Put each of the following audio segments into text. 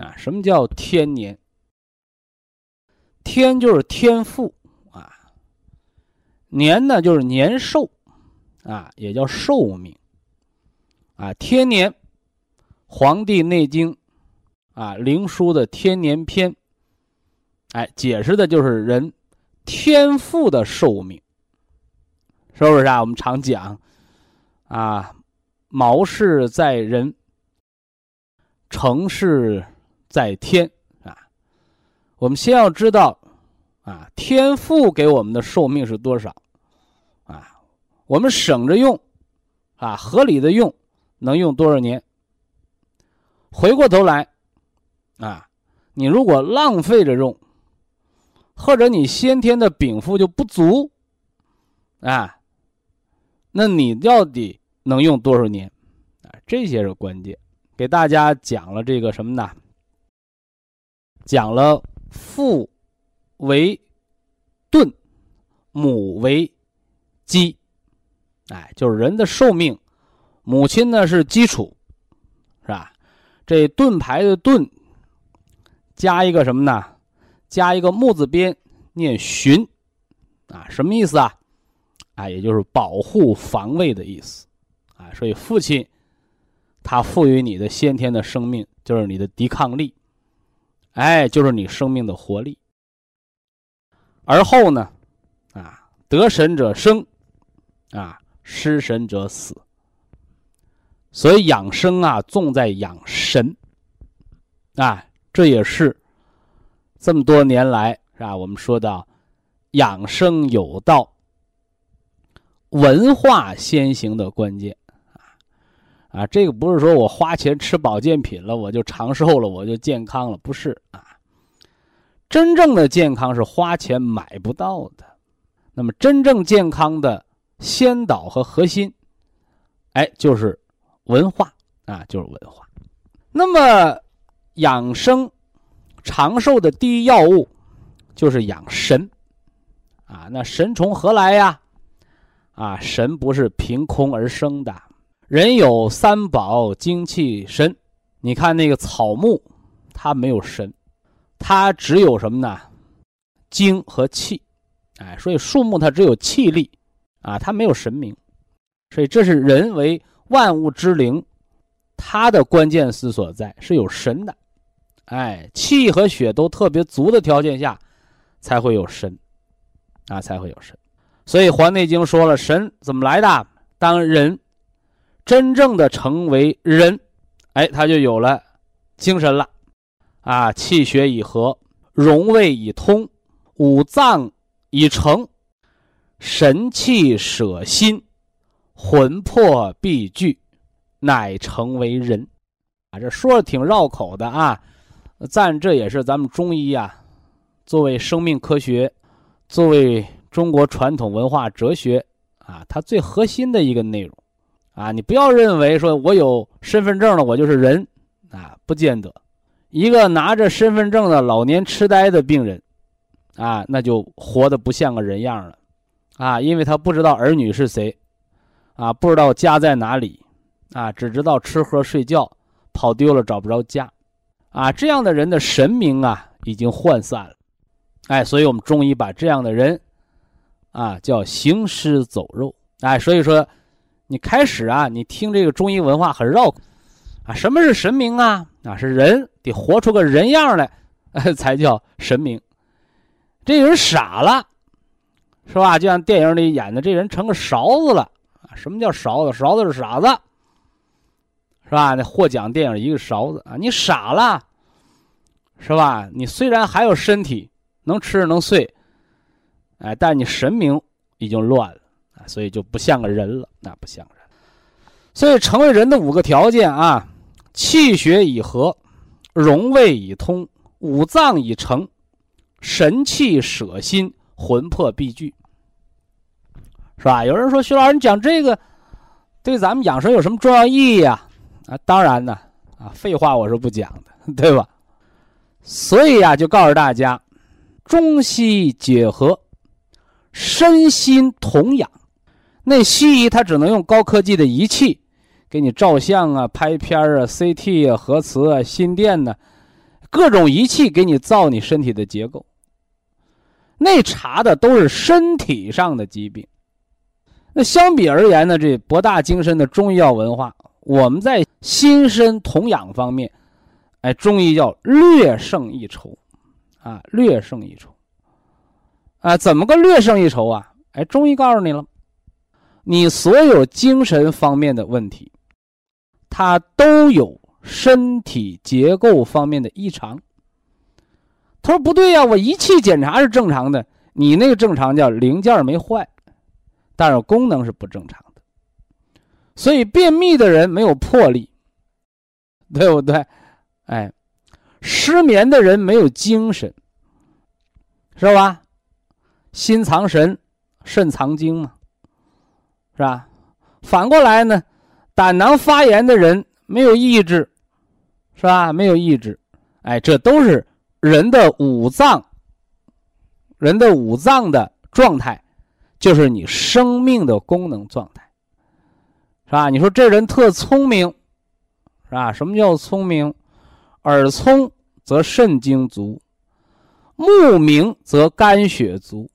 啊，什么叫天年？天就是天赋啊，年呢就是年寿啊，也叫寿命啊。天年，《黄帝内经》啊，《灵枢》的天年篇，哎，解释的就是人天赋的寿命，是不是啊？我们常讲啊，毛氏在人，成事。在天啊，我们先要知道啊，天赋给我们的寿命是多少啊？我们省着用啊，合理的用，能用多少年？回过头来啊，你如果浪费着用，或者你先天的禀赋就不足啊，那你到底能用多少年啊？这些是关键。给大家讲了这个什么呢？讲了父为盾，母为基，哎，就是人的寿命，母亲呢是基础，是吧？这盾牌的盾加一个什么呢？加一个木字边，念循，啊，什么意思啊？啊，也就是保护防卫的意思，啊，所以父亲他赋予你的先天的生命，就是你的抵抗力，哎，就是你生命的活力。而后呢，啊，得神者生，啊，失神者死。所以养生啊，重在养神，啊，这也是这么多年来是吧？我们说的养生有道、文化先行的关键啊，这个不是说我花钱吃保健品了，我就长寿了，我就健康了，不是啊。真正的健康是花钱买不到的，那么真正健康的先导和核心，哎，就是文化啊，就是文化。那么养生长寿的第一要务就是养神啊。那神从何来呀？啊，神不是凭空而生的，人有三宝，精气神。你看那个草木，它没有神。它只有什么呢？精和气，哎，所以树木它只有气力，啊，它没有神明，所以这是人为万物之灵，它的关键词所在是有神的，哎，气和血都特别足的条件下，才会有神，啊，才会有神。所以《黄帝内经》说了，神怎么来的？当人真正的成为人，哎，他就有了精神了。啊，气血已和，荣卫已通，五脏已成，神气舍心，魂魄必聚，乃成为人。啊，这说的挺绕口的啊，但这也是咱们中医啊，作为生命科学，作为中国传统文化哲学啊，它最核心的一个内容。啊，你不要认为说我有身份证了，我就是人啊，不见得。一个拿着身份证的老年痴呆的病人，啊，那就活得不像个人样了，啊，因为他不知道儿女是谁，啊，不知道家在哪里，啊，只知道吃喝睡觉，跑丢了找不着家，啊，这样的人的神明啊已经涣散了，哎，所以我们中医把这样的人，啊，叫行尸走肉，哎，所以说，你开始啊，你听这个中医文化很绕，啊，什么是神明啊？啊，是人。得活出个人样来，才叫神明。这人傻了，是吧？就像电影里演的，这人成个勺子了！什么叫勺子？勺子是傻子，是吧？那获奖电影一个勺子啊！你傻了，是吧？你虽然还有身体，能吃能睡，哎，但你神明已经乱了！所以就不像个人了，那不像人。所以成为人的五个条件啊：气血已和。荣卫已通，五脏已成，神气舍心，魂魄必聚，是吧？有人说徐老师，你讲这个对咱们养生有什么重要意义啊？啊，当然呢，啊，废话我是不讲的，对吧？所以呀，就告诉大家，中西结合，身心同养。那西医它只能用高科技的仪器。给你照相啊，拍片啊，CT 啊，核磁啊，心电呢，各种仪器给你造你身体的结构。那查的都是身体上的疾病。那相比而言呢，这博大精深的中医药文化，我们在心身同养方面，哎，中医药略胜一筹，啊，略胜一筹。啊，怎么个略胜一筹啊？哎，中医告诉你了，你所有精神方面的问题。他都有身体结构方面的异常。他说：“不对呀，我仪器检查是正常的，你那个正常叫零件没坏，但是功能是不正常的。所以便秘的人没有魄力，对不对？哎，失眠的人没有精神，是吧？心藏神，肾藏精嘛，是吧？反过来呢？”胆囊发炎的人没有意志，是吧？没有意志，哎，这都是人的五脏，人的五脏的状态，就是你生命的功能状态，是吧？你说这人特聪明，是吧？什么叫聪明？耳聪则肾精足，目明则肝血足。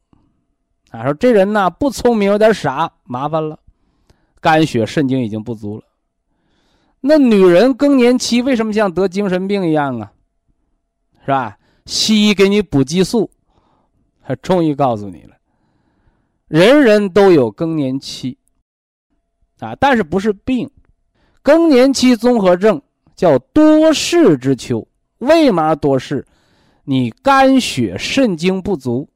啊，说这人呢不聪明，有点傻，麻烦了。肝血肾精已经不足了，那女人更年期为什么像得精神病一样啊？是吧？西医给你补激素，还终于告诉你了，人人都有更年期啊，但是不是病。更年期综合症叫多事之秋，为嘛多事？你肝血肾精不足，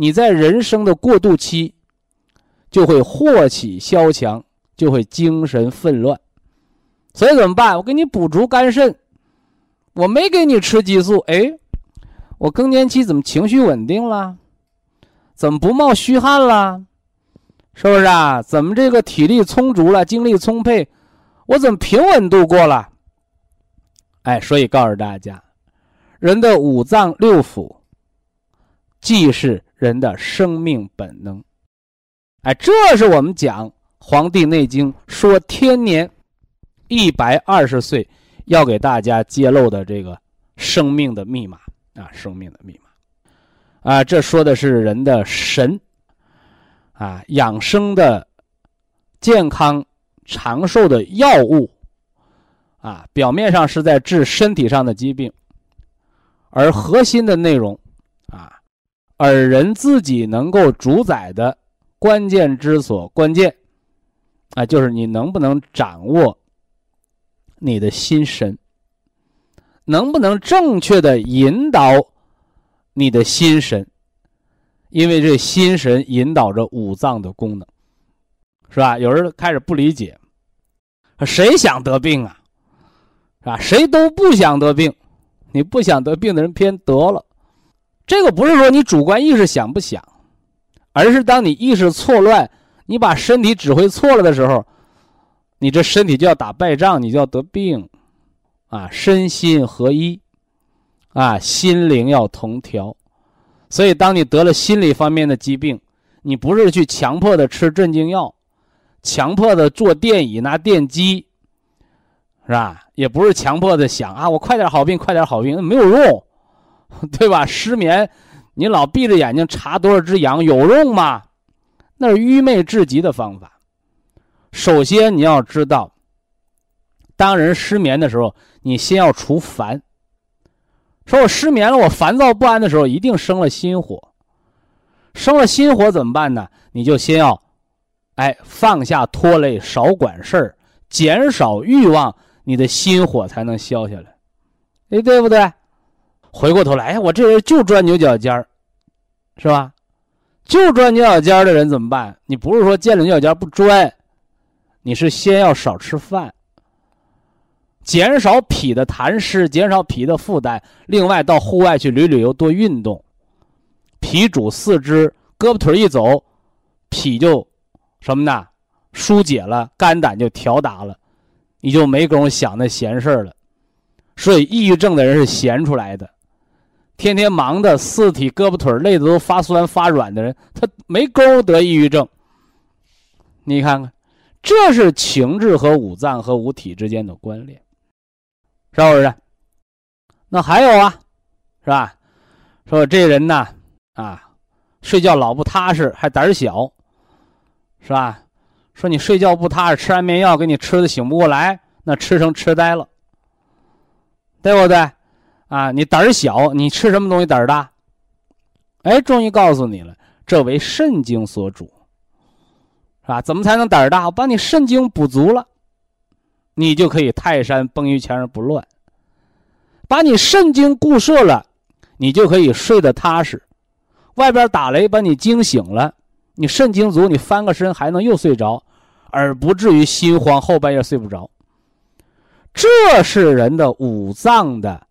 你在人生的过渡期就会祸起萧墙，就会精神纷乱。所以怎么办？我给你补足肝肾，我没给你吃激素，哎，我更年期怎么情绪稳定了？怎么不冒虚汗了？是不是啊？怎么这个体力充足了，精力充沛？我怎么平稳度过了？哎，所以告诉大家，人的五脏六腑，既是人的生命本能。哎，这是我们讲《黄帝内经》说天年一百二十岁要给大家揭露的这个生命的密码啊，生命的密码啊，这说的是人的神啊，养生的健康。长寿的药物，啊，表面上是在治身体上的疾病，而核心的内容，而人自己能够主宰的关键之所关键，啊，就是你能不能掌握你的心神，能不能正确的引导你的心神，因为这心神引导着五脏的功能。是吧？有人开始不理解，谁想得病啊？是吧？谁都不想得病，你不想得病的人偏得了。这个不是说你主观意识想不想，而是当你意识错乱，你把身体指挥错了的时候，你这身体就要打败仗，你就要得病，啊，身心合一，啊，心灵要同调。所以，当你得了心理方面的疾病，你不是去强迫的吃镇静药。强迫的坐电椅拿电击，是吧？也不是强迫的想啊，我快点好病，快点好病，没有用，对吧？失眠，你老闭着眼睛查多少只羊，有用吗？那是愚昧至极的方法。首先你要知道，当人失眠的时候，你先要除烦。说我失眠了，我烦躁不安的时候，一定生了心火。生了心火怎么办呢？你就先要。哎，放下拖累，少管事儿，减少欲望，你的心火才能消下来，哎，对不对？回过头来，哎，我这人就钻牛角尖儿，是吧？就钻牛角尖儿的人怎么办？你不是说见了牛角尖不钻，你是先要少吃饭，减少脾的痰湿，减少脾的负担。另外，到户外去旅旅游，多运动，脾主四肢，胳膊腿一走，脾就。什么呢？疏解了，肝胆就调达了，你就没工夫想那闲事儿了。所以，抑郁症的人是闲出来的，天天忙的四体胳膊腿累的都发酸发软的人，他没工得抑郁症。你看看，这是情志和五脏和五体之间的关联，是不是？那还有啊，是吧？说这人呢，啊，睡觉老不踏实，还胆小。是吧？说你睡觉不踏实，吃安眠药给你吃的醒不过来，那吃成痴呆了，对不对？啊，你胆儿小，你吃什么东西胆儿大？哎，中医告诉你了，这为肾经所主，是吧？怎么才能胆儿大？我把你肾经补足了，你就可以泰山崩于前而不乱。把你肾经固摄了，你就可以睡得踏实。外边打雷把你惊醒了。你肾精足，你翻个身还能又睡着，而不至于心慌后半夜睡不着。这是人的五脏的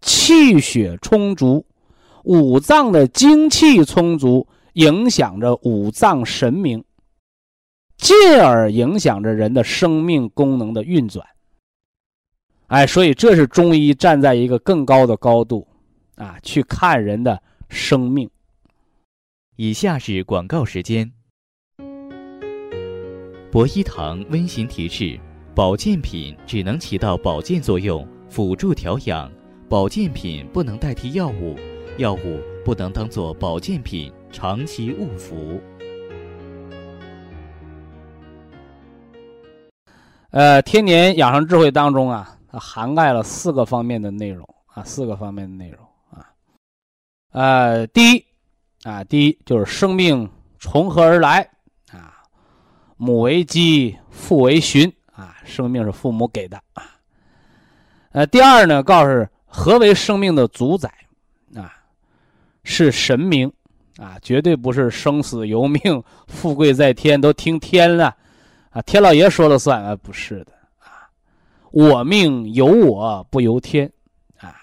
气血充足，五脏的精气充足，影响着五脏神明，进而影响着人的生命功能的运转。哎，所以这是中医站在一个更高的高度啊，去看人的生命。以下是广告时间。博一堂温馨提示：保健品只能起到保健作用，辅助调养；保健品不能代替药物，药物不能当做保健品长期误服。呃，天年养生智慧当中啊，它涵盖了四个方面的内容啊，四个方面的内容啊。呃，第一啊，第一就是生命从何而来啊？母为基，父为循啊，生命是父母给的啊。呃，第二呢，告诉何为生命的主宰啊？是神明啊，绝对不是生死由命、富贵在天，都听天了啊，天老爷说了算啊，不是的啊，我命由我不由天啊，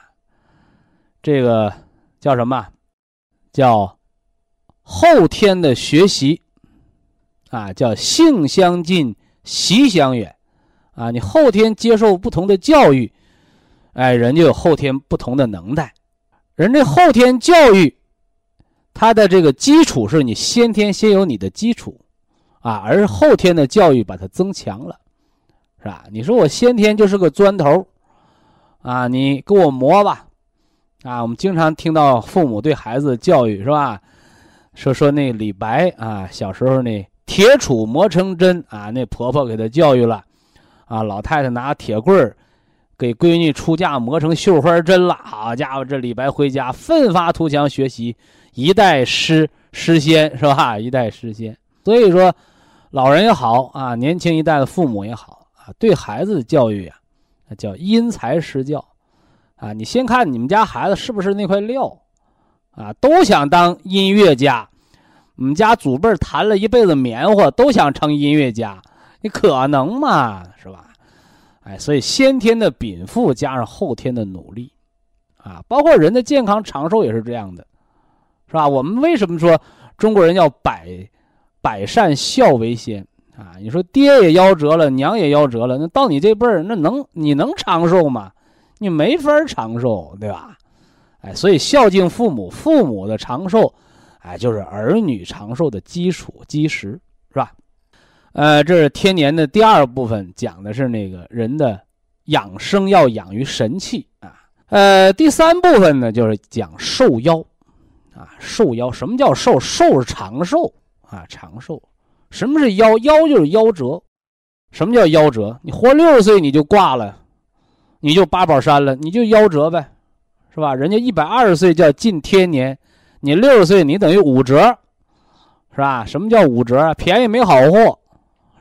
这个叫什么？叫后天的学习啊，叫性相近，习相远啊，你后天接受不同的教育。哎，人就有后天不同的能耐，人这后天教育，它的这个基础是你先天先有你的基础，啊，而后天的教育把它增强了，是吧？你说我先天就是个砖头，啊，你给我磨吧，啊，我们经常听到父母对孩子的教育是吧？说说那李白啊，小时候那铁杵磨成针啊，那婆婆给他教育了，啊，老太太拿铁棍儿。给闺女出嫁磨成绣花针了，好家伙！这李白回家奋发图强学习，一代诗诗仙是吧？一代诗仙。所以说，老人也好啊，年轻一代的父母也好啊，对孩子的教育啊，那叫因材施教啊。你先看你们家孩子是不是那块料啊？都想当音乐家，我们家祖辈弹了一辈子棉花，都想成音乐家，你可能吗？哎，所以先天的禀赋加上后天的努力，啊，包括人的健康长寿也是这样的，是吧？我们为什么说中国人要百百善孝为先啊？你说爹也夭折了，娘也夭折了，那到你这辈儿，那能你能长寿吗？你没法长寿，对吧？哎，所以孝敬父母，父母的长寿，哎，就是儿女长寿的基础基石，是吧？呃，这是天年的第二部分，讲的是那个人的养生要养于神气啊。呃，第三部分呢，就是讲寿夭啊。寿夭，什么叫寿？寿是长寿啊，长寿。什么是夭？夭就是夭折。什么叫夭折？你活六十岁你就挂了，你就八宝山了，你就夭折呗，是吧？人家一百二十岁叫尽天年，你六十岁你等于五折，是吧？什么叫五折？便宜没好货。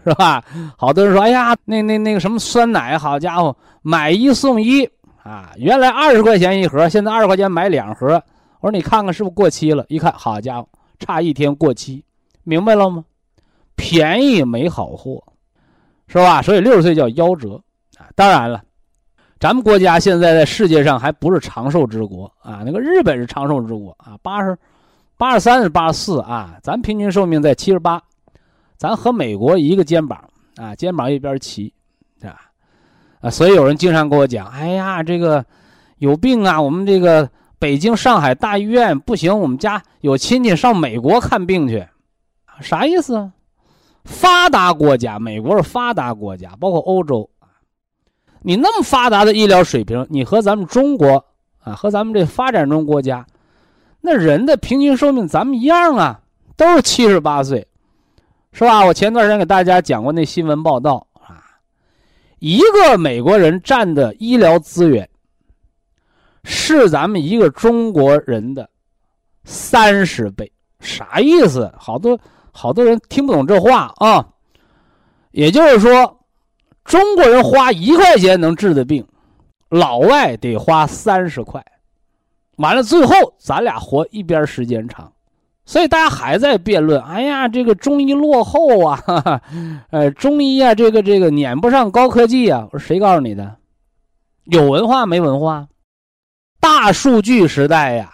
是吧？好多人说：“哎呀，那那那个什么酸奶，好家伙，买一送一啊！原来二十块钱一盒，现在二十块钱买两盒。”我说：“你看看是不是过期了？”一看，好家伙，差一天过期，明白了吗？便宜没好货，是吧？所以六十岁叫夭折啊！当然了，咱们国家现在在世界上还不是长寿之国啊。那个日本是长寿之国啊，八十八十三是八十四啊，咱平均寿命在七十八。咱和美国一个肩膀啊，肩膀一边齐，是吧？啊，所以有人经常跟我讲：“哎呀，这个有病啊，我们这个北京、上海大医院不行，我们家有亲戚上美国看病去，啥意思？发达国家，美国是发达国家，包括欧洲你那么发达的医疗水平，你和咱们中国啊，和咱们这发展中国家，那人的平均寿命咱们一样啊，都是七十八岁。”是吧？我前段时间给大家讲过那新闻报道啊，一个美国人占的医疗资源是咱们一个中国人的三十倍，啥意思？好多好多人听不懂这话啊。也就是说，中国人花一块钱能治的病，老外得花三十块，完了最后咱俩活一边时间长。所以大家还在辩论，哎呀，这个中医落后啊，哈哈，呃，中医啊，这个这个撵不上高科技啊。我说谁告诉你的？有文化没文化？大数据时代呀，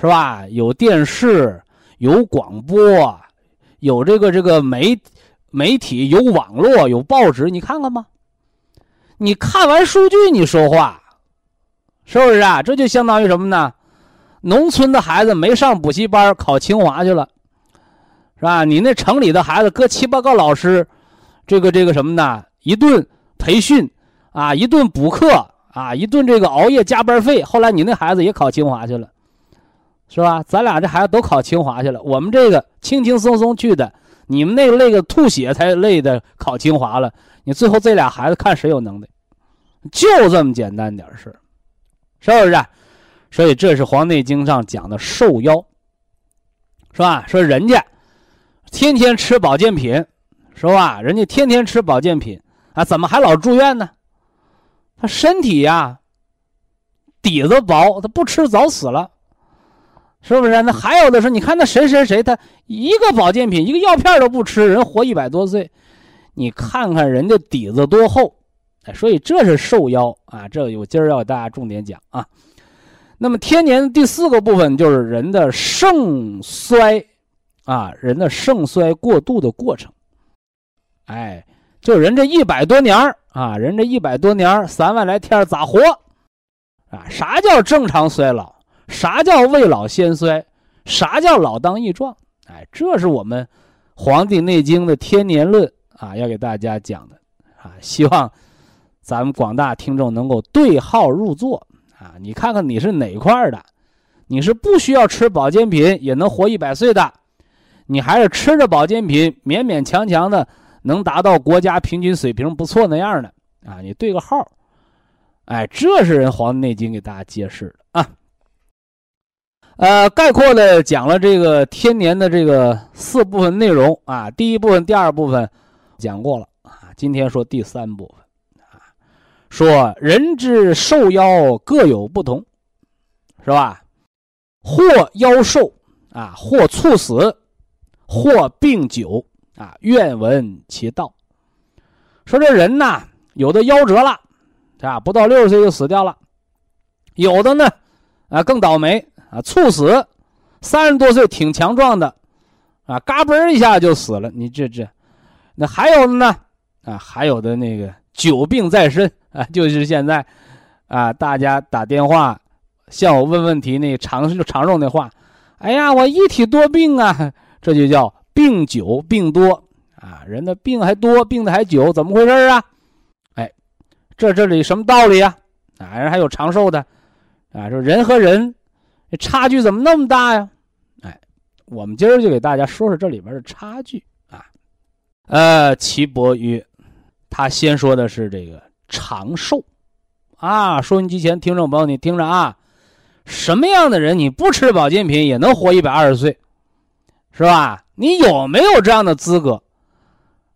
是吧？有电视，有广播，有这个这个媒媒体，有网络，有报纸，你看看吧。你看完数据，你说话，是不是啊？这就相当于什么呢？农村的孩子没上补习班，考清华去了，是吧？你那城里的孩子，搁七八个老师，这个这个什么呢？一顿培训，啊，一顿补课，啊，一顿这个熬夜加班费。后来你那孩子也考清华去了，是吧？咱俩这孩子都考清华去了，我们这个轻轻松松去的，你们那个累个吐血才累的考清华了。你最后这俩孩子看谁有能耐，就这么简单点事儿，是不是？所以这是《黄帝内经》上讲的寿夭，是吧？说人家天天吃保健品，是吧？人家天天吃保健品啊，怎么还老住院呢？他身体呀底子薄，他不吃早死了。是不是？那还有的说，你看那谁谁谁，他一个保健品、一个药片都不吃，人活一百多岁。你看看人家底子多厚，哎，所以这是寿夭啊。这我今儿要给大家重点讲啊。那么天年第四个部分就是人的盛衰，啊，人的盛衰过度的过程。哎，就人这一百多年啊，人这一百多年三万来天咋活？啊，啥叫正常衰老？啥叫未老先衰？啥叫老当益壮？哎，这是我们《黄帝内经》的天年论啊，要给大家讲的啊。希望咱们广大听众能够对号入座啊。你看看你是哪块的？你是不需要吃保健品也能活一百岁的，你还是吃着保健品勉勉强强的能达到国家平均水平不错那样的啊？你对个号，哎，这是人《黄帝内经》给大家揭示的啊。呃，概括的讲了这个天年的这个四部分内容啊，第一部分、第二部分讲过了啊，今天说第三部分，说人之寿夭各有不同，是吧？或夭寿啊，或猝死，或病久啊，愿闻其道。说这人呐，有的夭折了，啊，不到六十岁就死掉了，有的呢，啊，更倒霉。啊，猝死，三十多岁挺强壮的，啊，嘎嘣一下就死了。你这这，那还有的呢？啊，还有的那个久病在身 啊，就是现在，啊，大家打电话向我问问题，那长寿长寿那话，哎呀，我一体多病啊，这就叫病久病多啊，人的病还多，病的还久，怎么回事啊？哎，这这里什么道理呀？啊，人还有长寿的，啊，说人和人。差距怎么那么大呀？哎，我们今儿就给大家说说这里边的差距啊。呃，岐伯曰，他先说的是这个长寿啊。收音机前听众朋友，你听着啊，什么样的人你不吃保健品也能活一百二十岁，是吧？你有没有这样的资格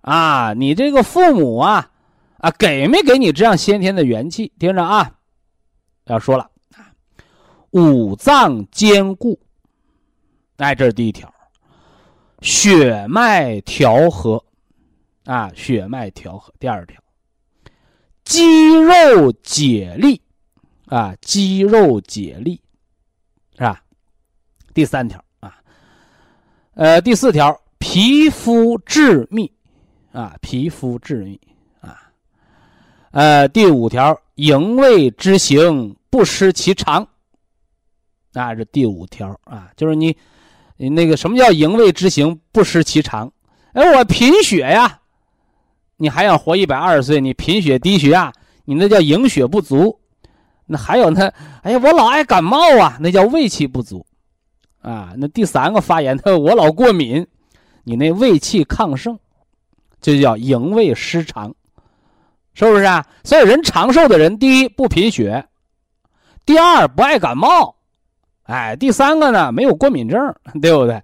啊？你这个父母啊，啊，给没给你这样先天的元气？听着啊，要说了。五脏坚固，哎，这是第一条。血脉调和，啊，血脉调和。第二条，肌肉解力，啊，肌肉解力，是吧？第三条啊，呃，第四条，皮肤致密，啊，皮肤致密，啊，呃，第五条，营卫之行不失其常。那是第五条啊，就是你，你那个什么叫营卫之行不失其常？哎，我贫血呀，你还想活一百二十岁？你贫血低血压，你那叫营血不足。那还有呢？哎呀，我老爱感冒啊，那叫胃气不足。啊，那第三个发言他说，我老过敏，你那胃气亢盛，就叫营卫失常，是不是啊？所以人长寿的人，第一不贫血，第二不爱感冒。哎，第三个呢，没有过敏症，对不对？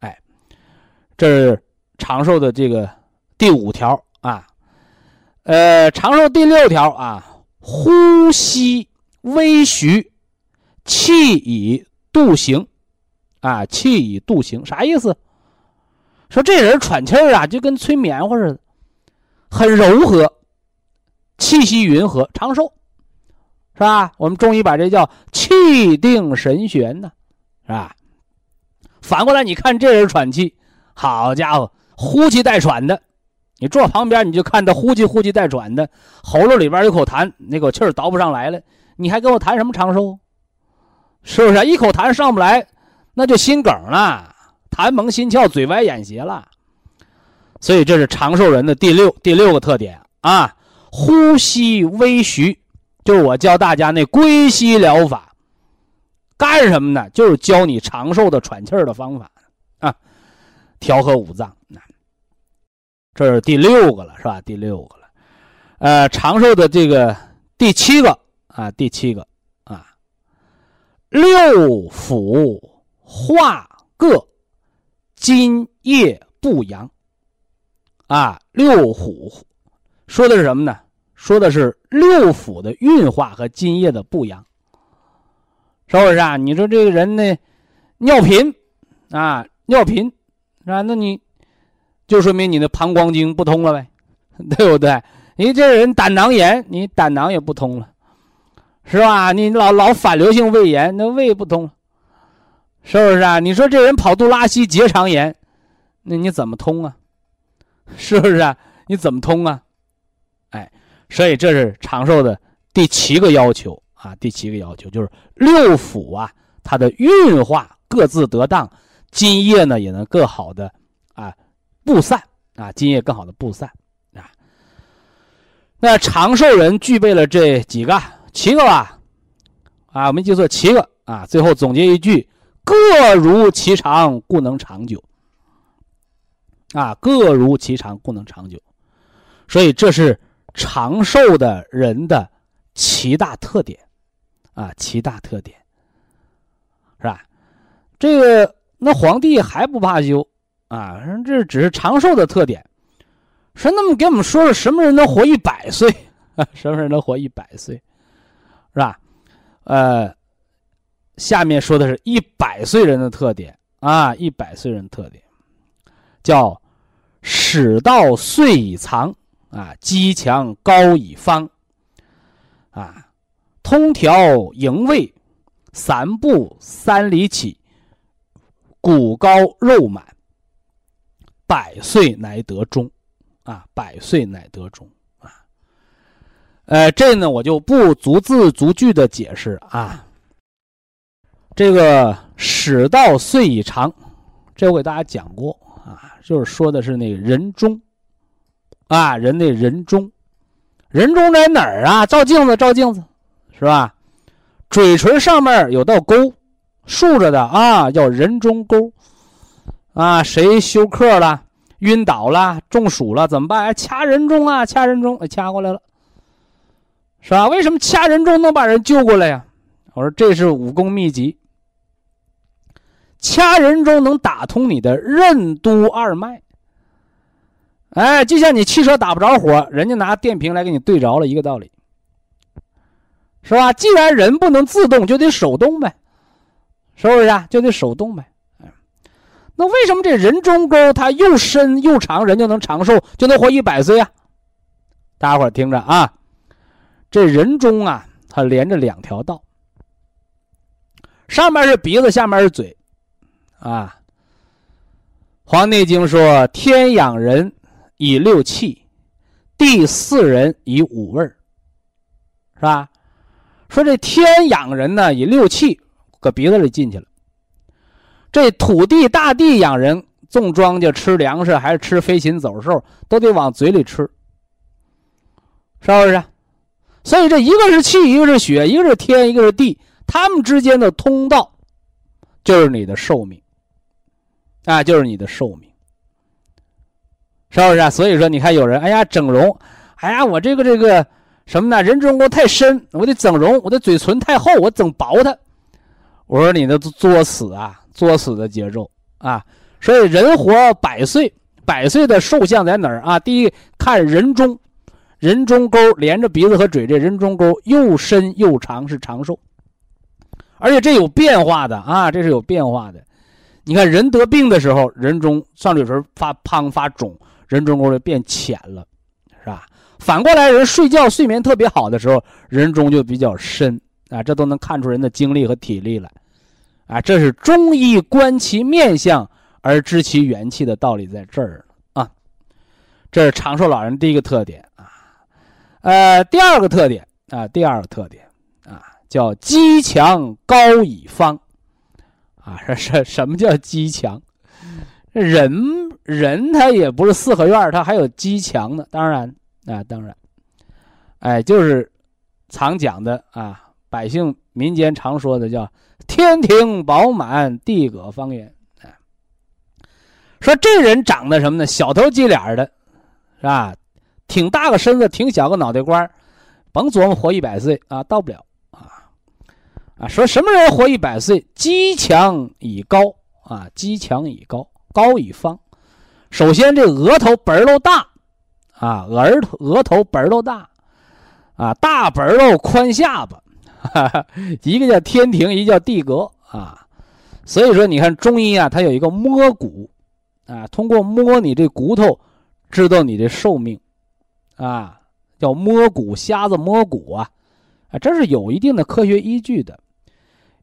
哎，这是长寿的这个第五条啊。呃，长寿第六条啊，呼吸微徐，气以度行，啊，气以度行，啥意思？说这人喘气儿啊，就跟吹棉花似的，很柔和，气息匀和，长寿。是吧？我们中医把这叫气定神闲呢，是吧？反过来，你看这人喘气，好家伙，呼气带喘的。你坐旁边，你就看他呼气呼气带喘的，喉咙里边有口痰，那口气儿倒不上来了。你还跟我谈什么长寿？是不是？一口痰上不来，那就心梗了，痰蒙心窍，嘴歪眼斜了。所以这是长寿人的第六第六个特点啊，呼吸微徐。就是我教大家那归息疗法，干什么呢？就是教你长寿的喘气儿的方法啊，调和五脏。这是第六个了，是吧？第六个了，呃，长寿的这个第七个啊，第七个啊，六腑化各，津液不扬。啊，六腑说的是什么呢？说的是六腑的运化和津液的不扬，是不是啊？你说这个人呢，尿频啊，尿频啊，那你。就说明你的膀胱经不通了呗，对不对？你这人胆囊炎，你胆囊也不通了，是吧？你老老反流性胃炎，那胃不通，是不是啊？你说这人跑肚拉稀、结肠炎，那你怎么通啊？是不是啊？你怎么通啊？哎，所以这是长寿的第七个要求啊，第七个要求就是六腑啊，它的运化各自得当，津液呢也能更好的。布散啊，津液更好的布散啊。那长寿人具备了这几个七个吧？啊，我们记错七个啊。最后总结一句：各如其长，故能长久。啊，各如其长，故能长久。所以这是长寿的人的七大特点啊，七大特点是吧？这个那皇帝还不怕羞。啊，这只是长寿的特点。说，那么给我们说说什么人能活一百岁？啊什么人能活一百岁？是吧？呃，下面说的是一百岁人的特点啊，一百岁人特点叫始到岁已长啊，肌强高以方啊，通调营卫，三步三里起，骨高肉满。百岁乃得终，啊，百岁乃得终，啊，呃，这呢我就不逐字逐句的解释啊。这个始到岁已长，这我给大家讲过啊，就是说的是那个人中，啊，人的人中，人中在哪儿啊？照镜子，照镜子，是吧？嘴唇上面有道沟，竖着的啊，叫人中沟。啊，谁休克了，晕倒了，中暑了，怎么办？掐人中啊，掐人中，掐过来了，是吧？为什么掐人中能把人救过来呀？我说这是武功秘籍。掐人中能打通你的任督二脉，哎，就像你汽车打不着火，人家拿电瓶来给你对着了一个道理，是吧？既然人不能自动，就得手动呗，是不是啊？就得手动呗。那为什么这人中沟它又深又长，人就能长寿，就能活一百岁啊？大家伙听着啊，这人中啊，它连着两条道，上面是鼻子，下面是嘴，啊。《黄帝内经》说：“天养人以六气，地饲人以五味儿是吧？说这天养人呢，以六气搁鼻子里进去了。这土地大地养人，种庄稼吃粮食，还是吃飞禽走兽，都得往嘴里吃，是不是？所以这一个是气，一个是血，一个是天，一个是地，他们之间的通道，就是你的寿命，啊，就是你的寿命，是不是？所以说，你看有人，哎呀，整容，哎呀，我这个这个什么呢？人中沟太深，我得整容；我的嘴唇太厚，我整薄它。我说你那作死啊！作死的节奏啊！所以人活百岁，百岁的寿相在哪儿啊？第一看人中，人中沟连着鼻子和嘴，这人中沟又深又长，是长寿。而且这有变化的啊，这是有变化的。你看人得病的时候，人中上嘴唇发胖发肿，人中沟就变浅了，是吧？反过来，人睡觉睡眠特别好的时候，人中就比较深啊，这都能看出人的精力和体力来。啊，这是中医观其面相而知其元气的道理，在这儿啊。这是长寿老人第一个特点啊。呃，第二个特点啊，第二个特点啊，叫肌强高以方。啊，这是什么叫肌强？人人他也不是四合院，他还有肌强呢。当然啊，当然，哎，就是常讲的啊，百姓民间常说的叫。天庭饱满，地阁方圆。说这人长得什么呢？小头鸡脸的，是吧？挺大个身子，挺小个脑袋瓜甭琢磨活一百岁啊，到不了啊！啊，说什么人活一百岁？肌强以高啊，肌强以高，高以方。首先，这额头本儿都大啊，额头额头本儿都大啊，大本儿肉，宽下巴，哈哈，一个叫天庭，一个叫地阁啊。所以说，你看中医啊，它有一个摸骨啊，通过摸你这骨头，知道你的寿命啊，叫摸骨，瞎子摸骨啊，啊，这是有一定的科学依据的。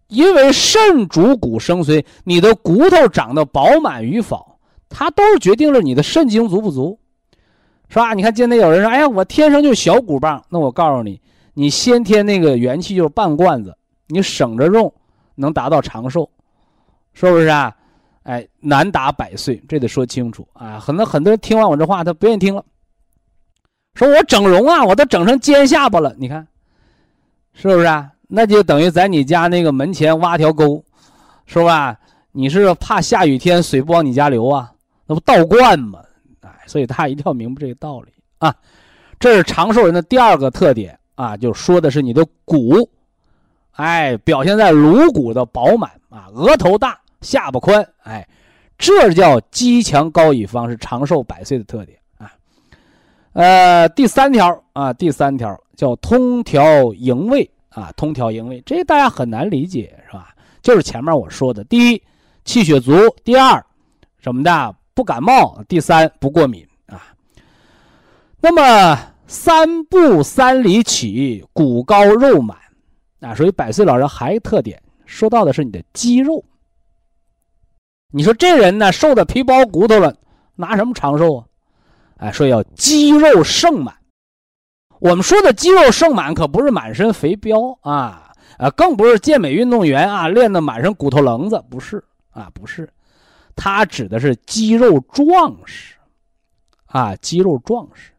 因为肾主骨生髓，你的骨头长得饱满与否，它都是决定了你的肾精足不足，是吧？你看今天有人说：“哎呀，我天生就小骨棒。”那我告诉你，你先天那个元气就是半罐子，你省着用，能达到长寿。是不是啊？哎，难达百岁，这得说清楚啊！很多很多人听完我这话，他不愿意听了，说我整容啊，我都整成尖下巴了，你看，是不是啊？那就等于在你家那个门前挖条沟，是吧？你是怕下雨天水不往你家流啊？那不倒灌吗？哎，所以他一定要明白这个道理啊！这是长寿人的第二个特点啊，就说的是你的骨，哎，表现在颅骨的饱满啊，额头大。下巴宽，哎，这叫肌强高以方，是长寿百岁的特点啊。呃，第三条啊，第三条叫通调营卫啊，通调营卫，这大家很难理解是吧？就是前面我说的，第一，气血足；第二，什么的不感冒；第三，不过敏啊。那么三步三里起，骨高肉满啊，所以百岁老人还一特点，说到的是你的肌肉。你说这人呢，瘦的皮包骨头了，拿什么长寿啊？哎，说要肌肉盛满。我们说的肌肉盛满，可不是满身肥膘啊，啊，更不是健美运动员啊，练的满身骨头棱子，不是啊，不是，他指的是肌肉壮实，啊，肌肉壮实，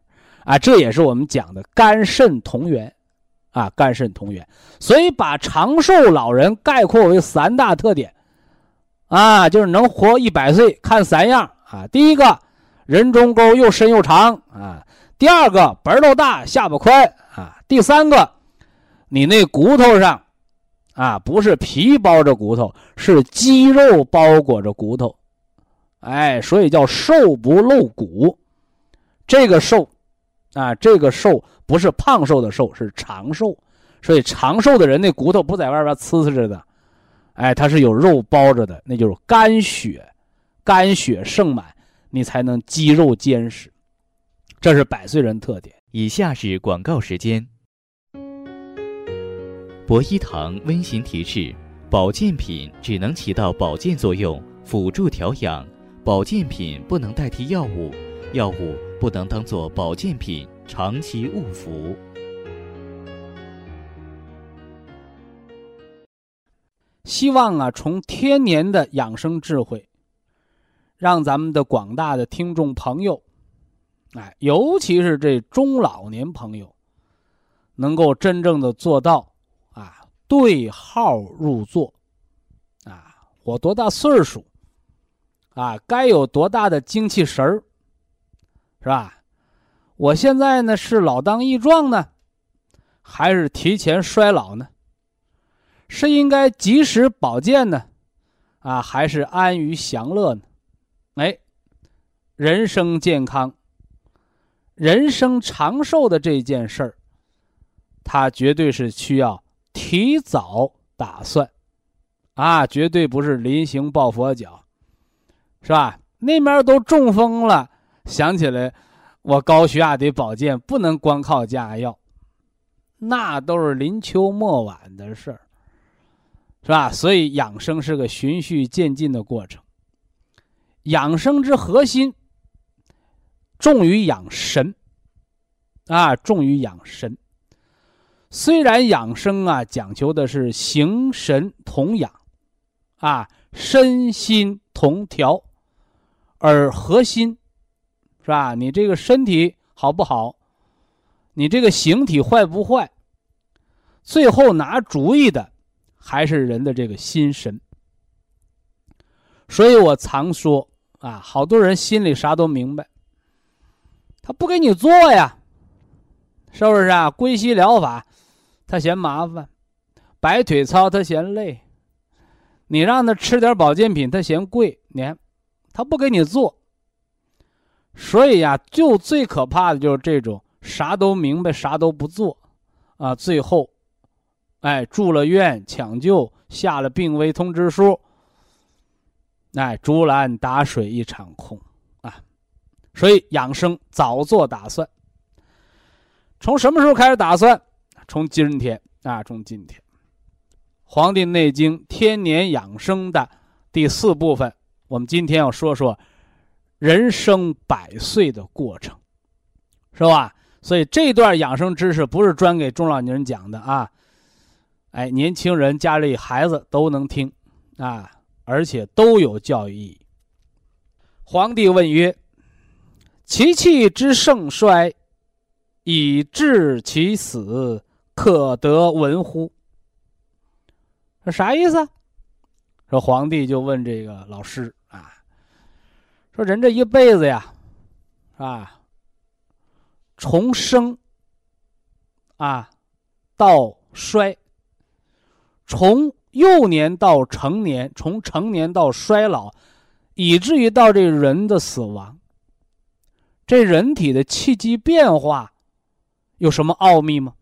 啊，这也是我们讲的肝肾同源，啊，肝肾同源。所以把长寿老人概括为三大特点。啊，就是能活一百岁，看三样啊。第一个，人中沟又深又长啊。第二个，本儿都大，下巴宽啊。第三个，你那骨头上，啊，不是皮包着骨头，是肌肉包裹着骨头，哎，所以叫瘦不露骨。这个瘦，啊，这个瘦不是胖瘦的瘦，是长寿。所以长寿的人那骨头不在外边呲呲着的。哎，它是有肉包着的，那就是肝血，肝血盛满，你才能肌肉坚实。这是百岁人特点。以下是广告时间。博一堂温馨提示：保健品只能起到保健作用，辅助调养；保健品不能代替药物，药物不能当做保健品长期误服。希望啊，从天年的养生智慧，让咱们的广大的听众朋友，哎，尤其是这中老年朋友，能够真正的做到啊，对号入座，啊，我多大岁数，啊，该有多大的精气神儿，是吧？我现在呢是老当益壮呢，还是提前衰老呢？是应该及时保健呢，啊，还是安于享乐呢？哎，人生健康、人生长寿的这件事儿，它绝对是需要提早打算，啊，绝对不是临行抱佛脚，是吧？那边都中风了，想起来我高血压得保健，不能光靠加药，那都是临秋末晚的事儿。是吧？所以养生是个循序渐进的过程。养生之核心，重于养神，啊，重于养神。虽然养生啊讲求的是形神同养，啊，身心同调，而核心，是吧？你这个身体好不好？你这个形体坏不坏？最后拿主意的。还是人的这个心神，所以我常说啊，好多人心里啥都明白，他不给你做呀，是不是啊？归西疗法，他嫌麻烦；摆腿操他嫌累。你让他吃点保健品，他嫌贵，你看，他不给你做。所以呀，就最可怕的就是这种啥都明白，啥都不做，啊，最后，哎，住了院抢救，下了病危通知书，哎，竹篮打水一场空。啊所以养生早做打算。从什么时候开始打算？从今天啊，从今天，《黄帝内经·天年养生》的第四部分，我们今天要说说人生百岁的过程，是吧？所以这段养生知识不是专给中老年人讲的啊，哎，年轻人家里孩子都能听啊，而且都有教育意义。皇帝问曰。其气之盛衰，以致其死，可得闻乎？这啥意思？说皇帝就问这个老师，说人这一辈子呀，啊，从生啊到衰，从幼年到成年，从成年到衰老，以至于到这人的死亡。这人体的气机变化有什么奥秘吗？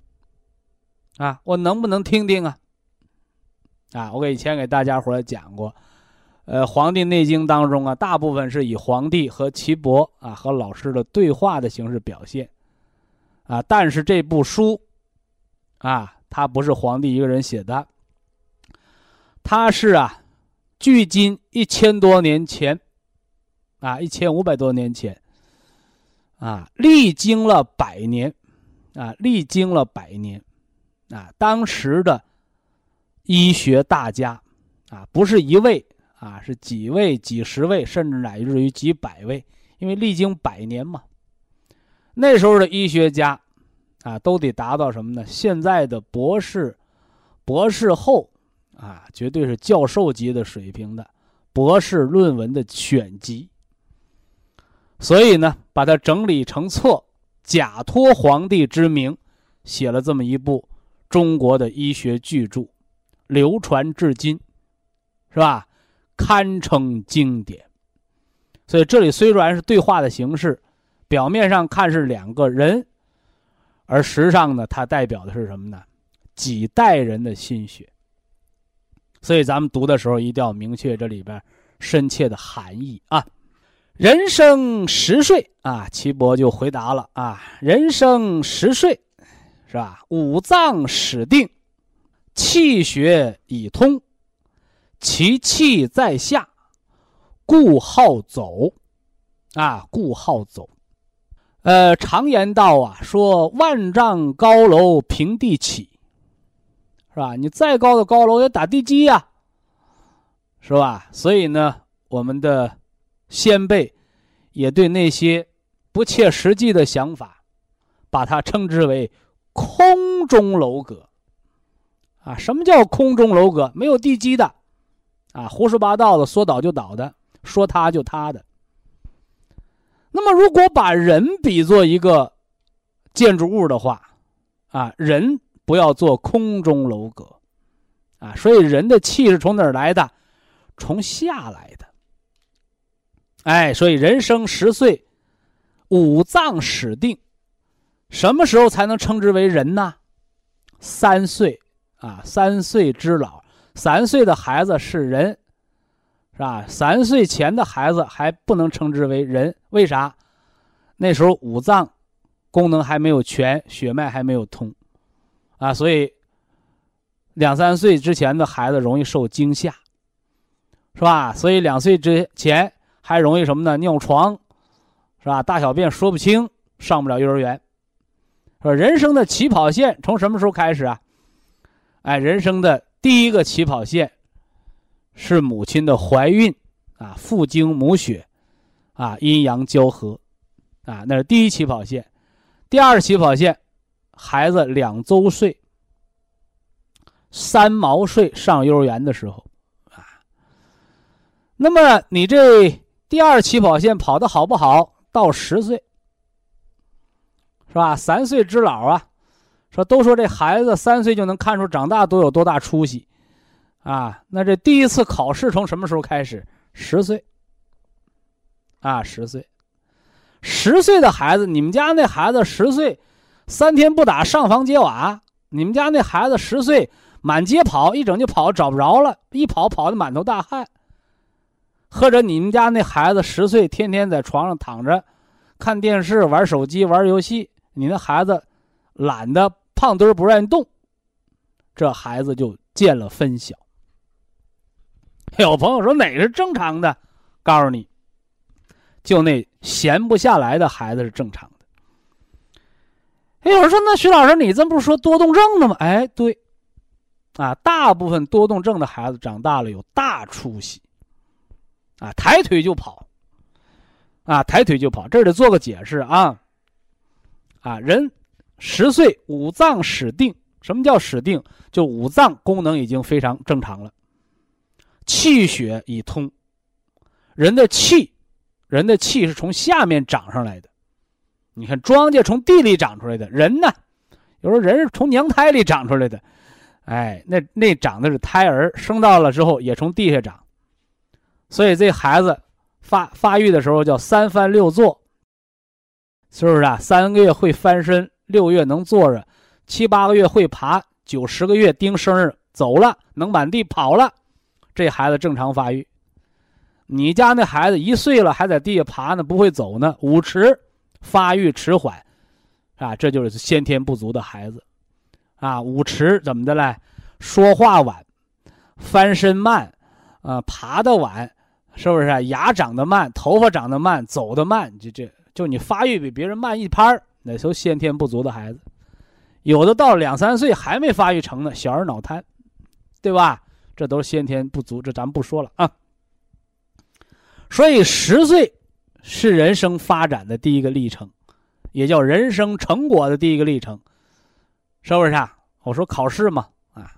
啊，我能不能听听啊？啊，我给以前给大家伙讲过，呃，《黄帝内经》当中啊，大部分是以皇帝和岐伯啊和老师的对话的形式表现，啊，但是这部书啊，它不是皇帝一个人写的，它是啊，距今一千多年前，啊，一千五百多年前。啊，历经了百年，啊，历经了百年，啊，当时的医学大家，啊，不是一位，啊，是几位、几十位，甚至乃至于几百位，因为历经百年嘛。那时候的医学家，啊，都得达到什么呢？现在的博士、博士后，啊，绝对是教授级的水平的博士论文的选集。所以呢，把它整理成册，假托皇帝之名，写了这么一部中国的医学巨著，流传至今，是吧？堪称经典。所以这里虽然是对话的形式，表面上看是两个人，而实际上呢，它代表的是什么呢？几代人的心血。所以咱们读的时候一定要明确这里边深切的含义啊。人生十岁啊，岐伯就回答了啊，人生十岁，是吧？五脏始定，气血已通，其气在下，故好走，啊，故好走。呃，常言道啊，说万丈高楼平地起，是吧？你再高的高楼也打地基呀，是吧？所以呢，我们的。先辈也对那些不切实际的想法，把它称之为“空中楼阁”。啊，什么叫空中楼阁？没有地基的，啊，胡说八道的，说倒就倒的，说塌就塌的。那么，如果把人比作一个建筑物的话，啊，人不要做空中楼阁，啊，所以人的气是从哪儿来的？从下来的。哎，所以人生十岁，五脏始定，什么时候才能称之为人呢？三岁啊，三岁之老，三岁的孩子是人，是吧？三岁前的孩子还不能称之为人，为啥？那时候五脏功能还没有全，血脉还没有通，啊，所以两三岁之前的孩子容易受惊吓，是吧？所以两岁之前。还容易什么呢？尿床，是吧？大小便说不清，上不了幼儿园。说人生的起跑线从什么时候开始啊？哎，人生的第一个起跑线是母亲的怀孕啊，父精母血啊，阴阳交合啊，那是第一起跑线。第二起跑线，孩子两周岁、三毛岁上幼儿园的时候啊。那么你这。第二起跑线跑的好不好？到十岁，是吧？三岁之老啊，说都说这孩子三岁就能看出长大都有多大出息，啊，那这第一次考试从什么时候开始？十岁。啊，十岁，十岁的孩子，你们家那孩子十岁，三天不打上房揭瓦。你们家那孩子十岁，满街跑，一整就跑找不着了，一跑跑的满头大汗。或者你们家那孩子十岁，天天在床上躺着，看电视、玩手机、玩游戏，你那孩子懒得胖墩不愿意动，这孩子就见了分晓。有朋友说哪个是正常的？告诉你。就那闲不下来的孩子是正常的。哎，有人说：“那徐老师，你这不是说多动症的吗？”哎，对，啊，大部分多动症的孩子长大了有大出息，啊，抬腿就跑，啊，抬腿就跑。这得做个解释啊，啊，人十岁五脏始定，什么叫始定？就五脏功能已经非常正常了，气血已通，人的气。人的气是从下面长上来的，你看庄稼从地里长出来的，人呢，有时候人是从娘胎里长出来的，哎，那那长的是胎儿，生到了之后也从地下长，所以这孩子发发育的时候叫三翻六坐，是不是啊？三个月会翻身，六月能坐着，七八个月会爬，九十个月丁生日走了，能满地跑了，这孩子正常发育。你家那孩子一岁了还在地下爬呢，不会走呢，五迟，发育迟缓，啊，这就是先天不足的孩子，啊，五迟怎么的嘞？说话晚，翻身慢，啊，爬的晚，是不是？牙长得慢，头发长得慢，走得慢，就这就你发育比别人慢一拍儿，那都先天不足的孩子，有的到两三岁还没发育成呢，小儿脑瘫，对吧？这都是先天不足，这咱们不说了啊。所以十岁是人生发展的第一个历程，也叫人生成果的第一个历程，是不是啊？我说考试嘛，啊，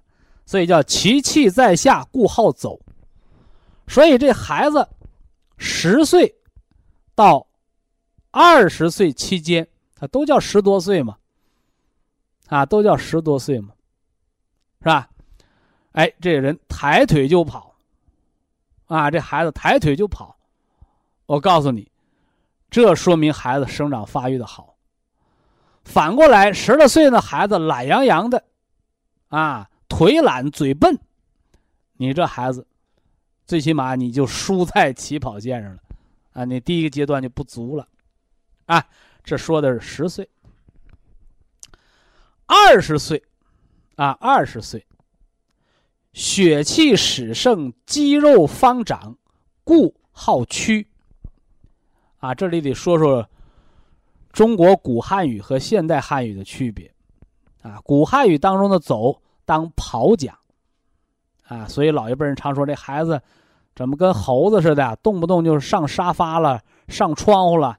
所以叫其气在下，故好走。所以这孩子十岁到二十岁期间，他都叫十多岁嘛，啊，都叫十多岁嘛，是吧？哎，这人抬腿就跑，啊，这孩子抬腿就跑。我告诉你，这说明孩子生长发育的好。反过来，十来岁的孩子懒洋洋的，啊，腿懒嘴笨，你这孩子，最起码你就输在起跑线上了，啊，你第一个阶段就不足了，啊，这说的是十岁，二十岁，啊，二十岁，血气始盛，肌肉方长，故好屈。啊，这里得说说中国古汉语和现代汉语的区别。啊，古汉语当中的“走”当跑讲，啊，所以老一辈人常说这孩子怎么跟猴子似的，动不动就是上沙发了、上窗户了，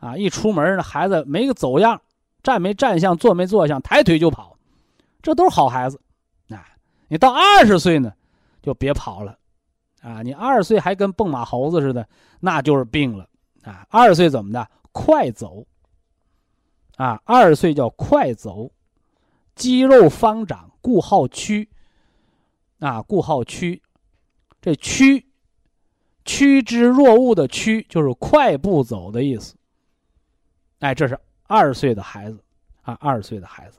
啊，一出门那孩子没个走样，站没站相，坐没坐相，抬腿就跑，这都是好孩子。啊，你到二十岁呢，就别跑了，啊，你二十岁还跟蹦马猴子似的，那就是病了。啊，二十岁怎么的？快走。啊，二十岁叫快走，肌肉方长，故好屈。啊，故好屈，这屈，趋之若鹜的趋，就是快步走的意思。哎，这是二十岁的孩子，啊，二十岁的孩子。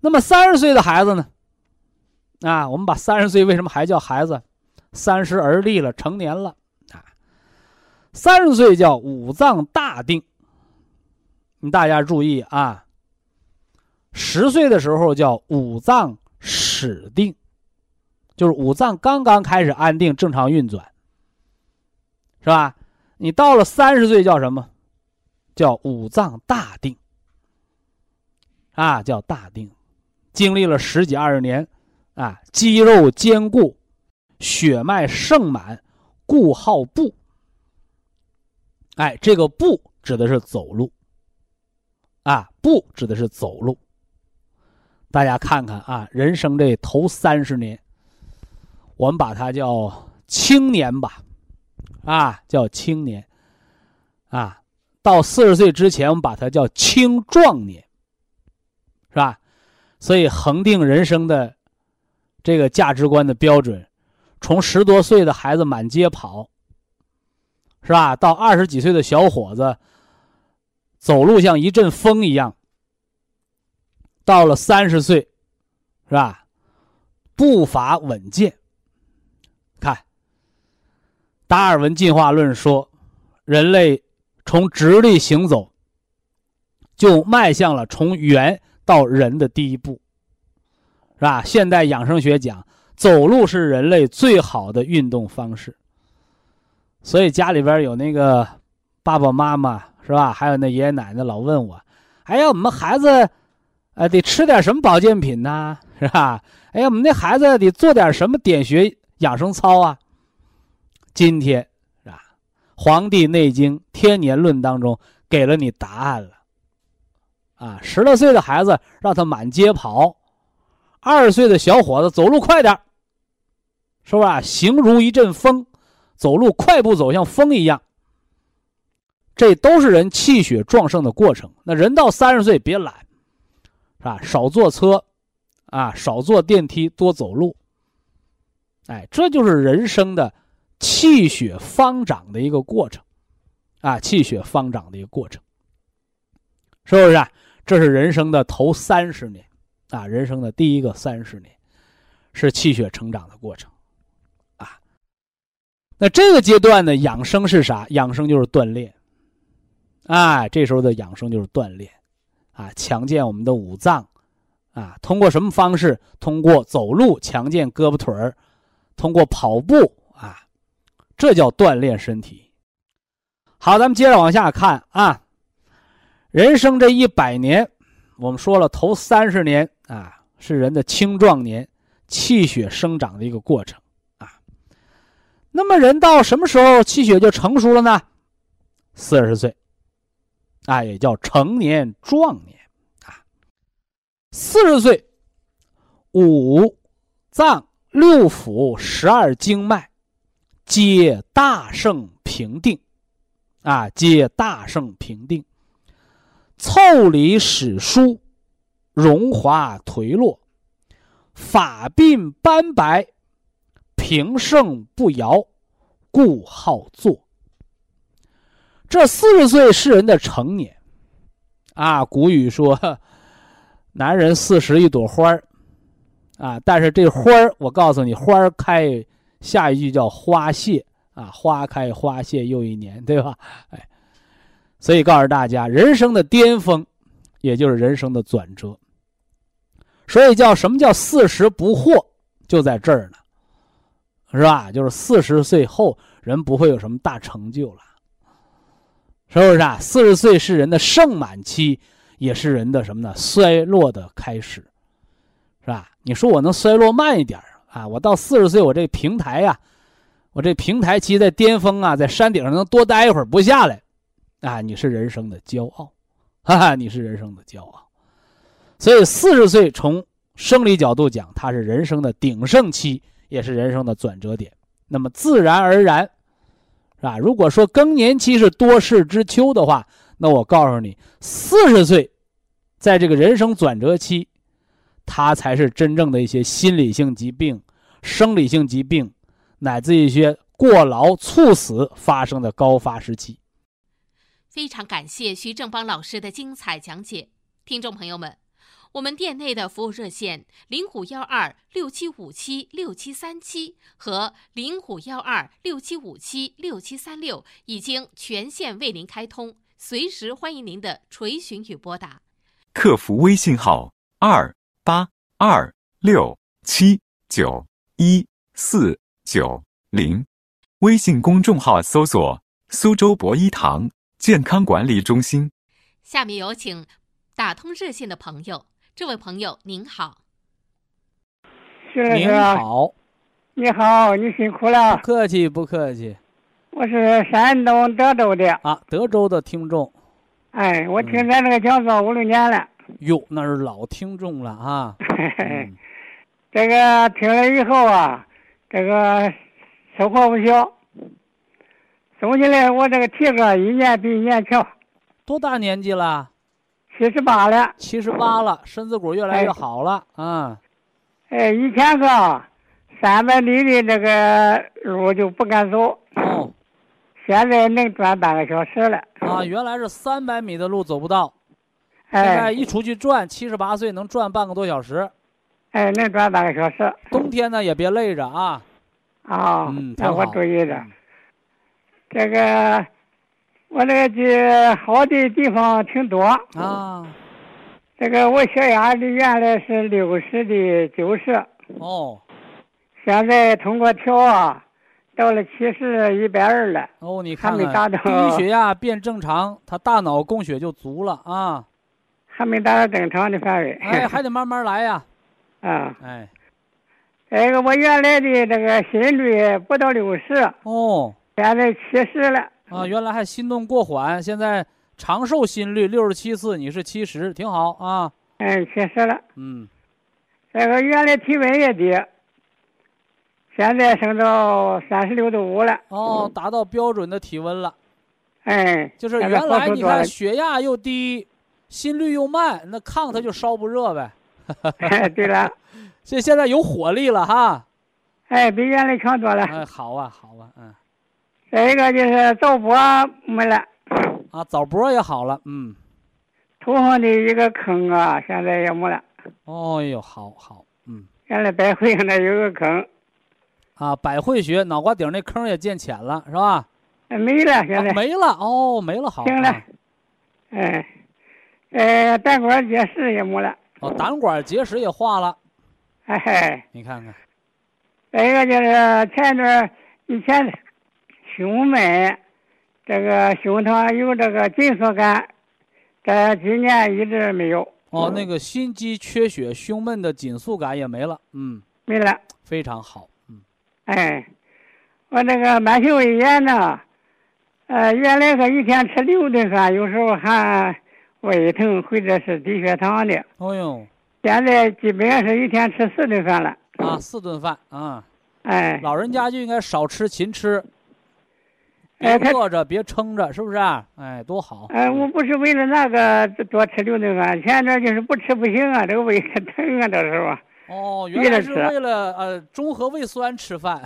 那么三十岁的孩子呢？啊，我们把三十岁为什么还叫孩子？三十而立了，成年了啊。三十岁叫五脏大定，你大家注意啊。十岁的时候叫五脏始定，就是五脏刚刚开始安定、正常运转，是吧？你到了三十岁叫什么？叫五脏大定，啊，叫大定，经历了十几二十年，啊，肌肉坚固，血脉盛满，故好步。哎，这个步指的是走路，啊，步指的是走路。大家看看啊，人生这头三十年，我们把它叫青年吧，啊，叫青年，啊，到四十岁之前，我们把它叫青壮年，是吧？所以恒定人生的这个价值观的标准，从十多岁的孩子满街跑，是吧？到二十几岁的小伙子走路像一阵风一样，到了三十岁，是吧？步伐稳健。看，达尔文进化论说，人类从直立行走，就迈向了从猿。到人的第一步，是吧？现代养生学讲，走路是人类最好的运动方式。所以家里边有那个爸爸妈妈，是吧？还有那爷爷奶奶老问我：“哎呀，我们孩子，呃，得吃点什么保健品呢？是吧？哎呀，我们那孩子得做点什么点穴养生操啊？”今天？《黄帝内经·天年论》当中给了你答案了。啊，十来岁的孩子让他满街跑，二十岁的小伙子走路快点是吧？形如一阵风，走路快步走像风一样。这都是人气血壮盛的过程。那人到三十岁别懒，是吧？少坐车，啊，少坐电梯，多走路。哎，这就是人生的气血方长的一个过程，啊，气血方长的一个过程，是不是？啊？这是人生的头三十年，啊，人生的第一个三十年，是气血成长的过程，啊。那这个阶段呢，养生是啥？养生就是锻炼，哎，这时候的养生就是锻炼，啊，强健我们的五脏，啊，通过什么方式？通过走路强健胳膊腿儿，通过跑步，这叫锻炼身体。好，咱们接着往下看啊。人生这一百年，我们说了，头三十年啊是人的青壮年，气血生长的一个过程啊。那么人到什么时候气血就成熟了呢？四十岁，啊，也叫成年壮年啊。四十岁，五脏六腑十二经脉皆大盛平定，啊，皆大盛平定。凑理史书，荣华颓落，发鬓斑白，平盛不摇，故好坐。这四十岁是人的成年，啊，古语说，男人四十一朵花儿，啊，但是这花儿，我告诉你，花开，下一句叫花谢，啊，花开花谢又一年，对吧？哎。所以告诉大家，人生的巅峰，也就是人生的转折。所以叫什么叫四十不惑，就在这儿呢，是吧？就是四十岁后，人不会有什么大成就了，是不是啊？四十岁是人的盛满期，也是人的什么呢？衰落的开始，是吧？你说我能衰落慢一点啊？我到四十岁，我这平台呀，我这平台期在巅峰啊，在山顶上能多待一会儿不下来。啊，你是人生的骄傲，哈哈，你是人生的骄傲。所以四十岁从生理角度讲，它是人生的鼎盛期，也是人生的转折点。那么自然而然，是吧？如果说更年期是多事之秋的话，那我告诉你，四十岁，在这个人生转折期，它才是真正的一些心理性疾病、生理性疾病，乃至一些过劳猝死发生的高发时期。非常感谢徐正邦老师的精彩讲解，听众朋友们，我们店内的服务热线零五幺二六七五七六七三七和零五幺二六七五七六七三六已经全线为您开通，随时欢迎您的垂询与拨打。客服微信号二八二六七九一四九零，微信公众号搜索苏州博一堂。健康管理中心。下面有请打通热线的朋友。这位朋友您好，您好，你好，你辛苦了。不客气，不客气。我是山东德州的啊，德州的听众。哎，我听咱这个讲座五六年了。哟，那是老听众了啊。这个听了以后啊，这个收获不小。总起来，我这个体格一年比一年强。多大年纪了？七十八了。七十八了，身子骨越来越好了。嗯。哎，以前个三百米的这个路就不敢走。哦。现在能转半个小时了。啊，原来是三百米的路走不到，哎。现在一出去转，七十八岁能转半个多小时。哎，能转半个小时。冬天呢也别累着啊。啊。嗯，那我注意着。这个。我那个好的地方挺多啊，这个我血压的原来是六十的九十，哦，现在通过调啊，到了七十一百二了。哦，你看还没达到低血压变正常，他大脑供血就足了啊，还没达到正常的范围。哎，还得慢慢来呀。啊，哎，这个我原来的这个心率不到六十，哦，现在七十了。啊，原来还心动过缓，现在长寿心率六十七次，你是七十，挺好啊。嗯，七十了。嗯，这个原来体温也低，现在升到三十六度五了。哦，达到标准的体温了。哎，就是原来你看血压又低，心率又慢，那炕它就烧不热呗。哎，对了，这现在有火力了哈。哎，比原来强多了。哎，好啊，好啊，嗯。再一个就是早搏没了，啊，早搏也好了，嗯，头上的一个坑啊，现在也没了。哦呦，好好，嗯，原来百会那有个坑，啊，百会穴脑瓜顶那坑也见浅了，是吧？没了，现在没了，哦，没了，好，行了，哎，呃，胆管结石也没了，哦，胆管结石也化了，哎嘿，你看看，再一个就是前段以前。胸闷，这个胸膛有这个紧缩感，这今年一直没有。哦，那个心肌缺血、胸闷的紧缩感也没了。嗯，没了，非常好。嗯，哎，我这个慢性胃炎呢，呃，原来是一天吃六顿饭，有时候还胃疼或者是低血糖的。哦呦，现在基本上是一天吃四顿饭了。啊，四顿饭啊。哎，老人家就应该少吃勤吃。别饿着，别撑着，是不是？啊哎，多好！哎，我不是为了那个多吃六顿饭，前段就是不吃不行啊，这个胃可疼啊，这时候。哦，原来是为了呃中和胃酸吃饭。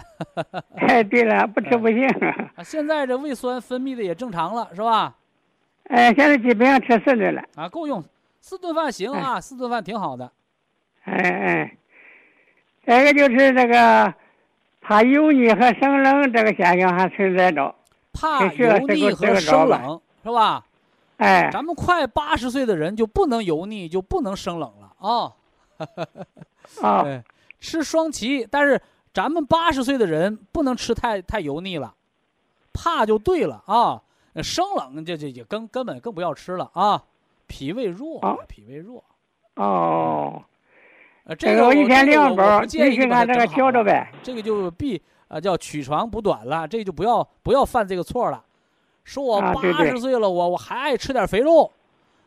哎，对了，不吃不行。啊，现在这胃酸分泌的也正常了，是吧？哎，现在基本上吃四顿了。啊，够用，四顿饭行啊，四顿饭挺好的。哎哎，再一个就是这个怕油腻和生冷这个现象还存在着。怕油腻和生冷是吧？哎，咱们快八十岁的人就不能油腻，就不能生冷了啊！啊，吃双歧，但是咱们八十岁的人不能吃太太油腻了，怕就对了啊！生冷这这也根根本更不要吃了啊！脾胃弱，脾胃弱。哦，呃，这个我一天两包，你去按这个调着呗。这个就必。啊，叫取长补短了，这就不要不要犯这个错了。说我八十岁了，我我还爱吃点肥肉，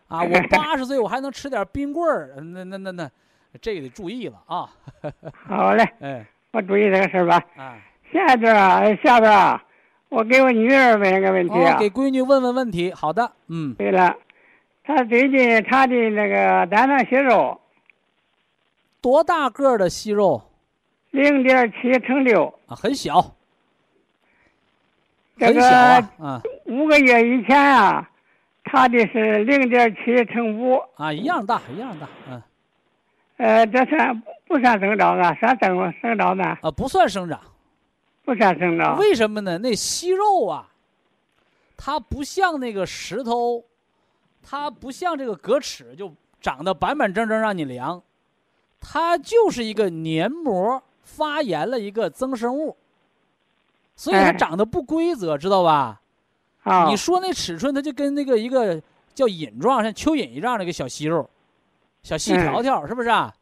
啊，我 八十岁我还能吃点冰棍儿，那那那那，这个得注意了啊。好嘞，哎，我注意这个事儿吧。啊，下边啊，下边啊，我给我女儿问个问题啊。给闺女问问问题。好的，嗯。对了，她最近她的那个胆囊息肉，多大个的息肉？零点七乘六啊，很小，这个啊，五个月以前啊，查的是零点七乘五啊，一样大，一样大，嗯，呃，这算不算增长啊？算增生长呢？啊，不算生长，为什么呢？那息肉啊，它不像那个石头，它不像这个格尺，就长得板板正正让你量，它就是一个黏膜。发炎了一个增生物，所以它长得不规则，知道吧？啊，你说那尺寸，它就跟那个一个叫隐状，像蚯蚓一样的一个小息肉，小细条条，是不是啊？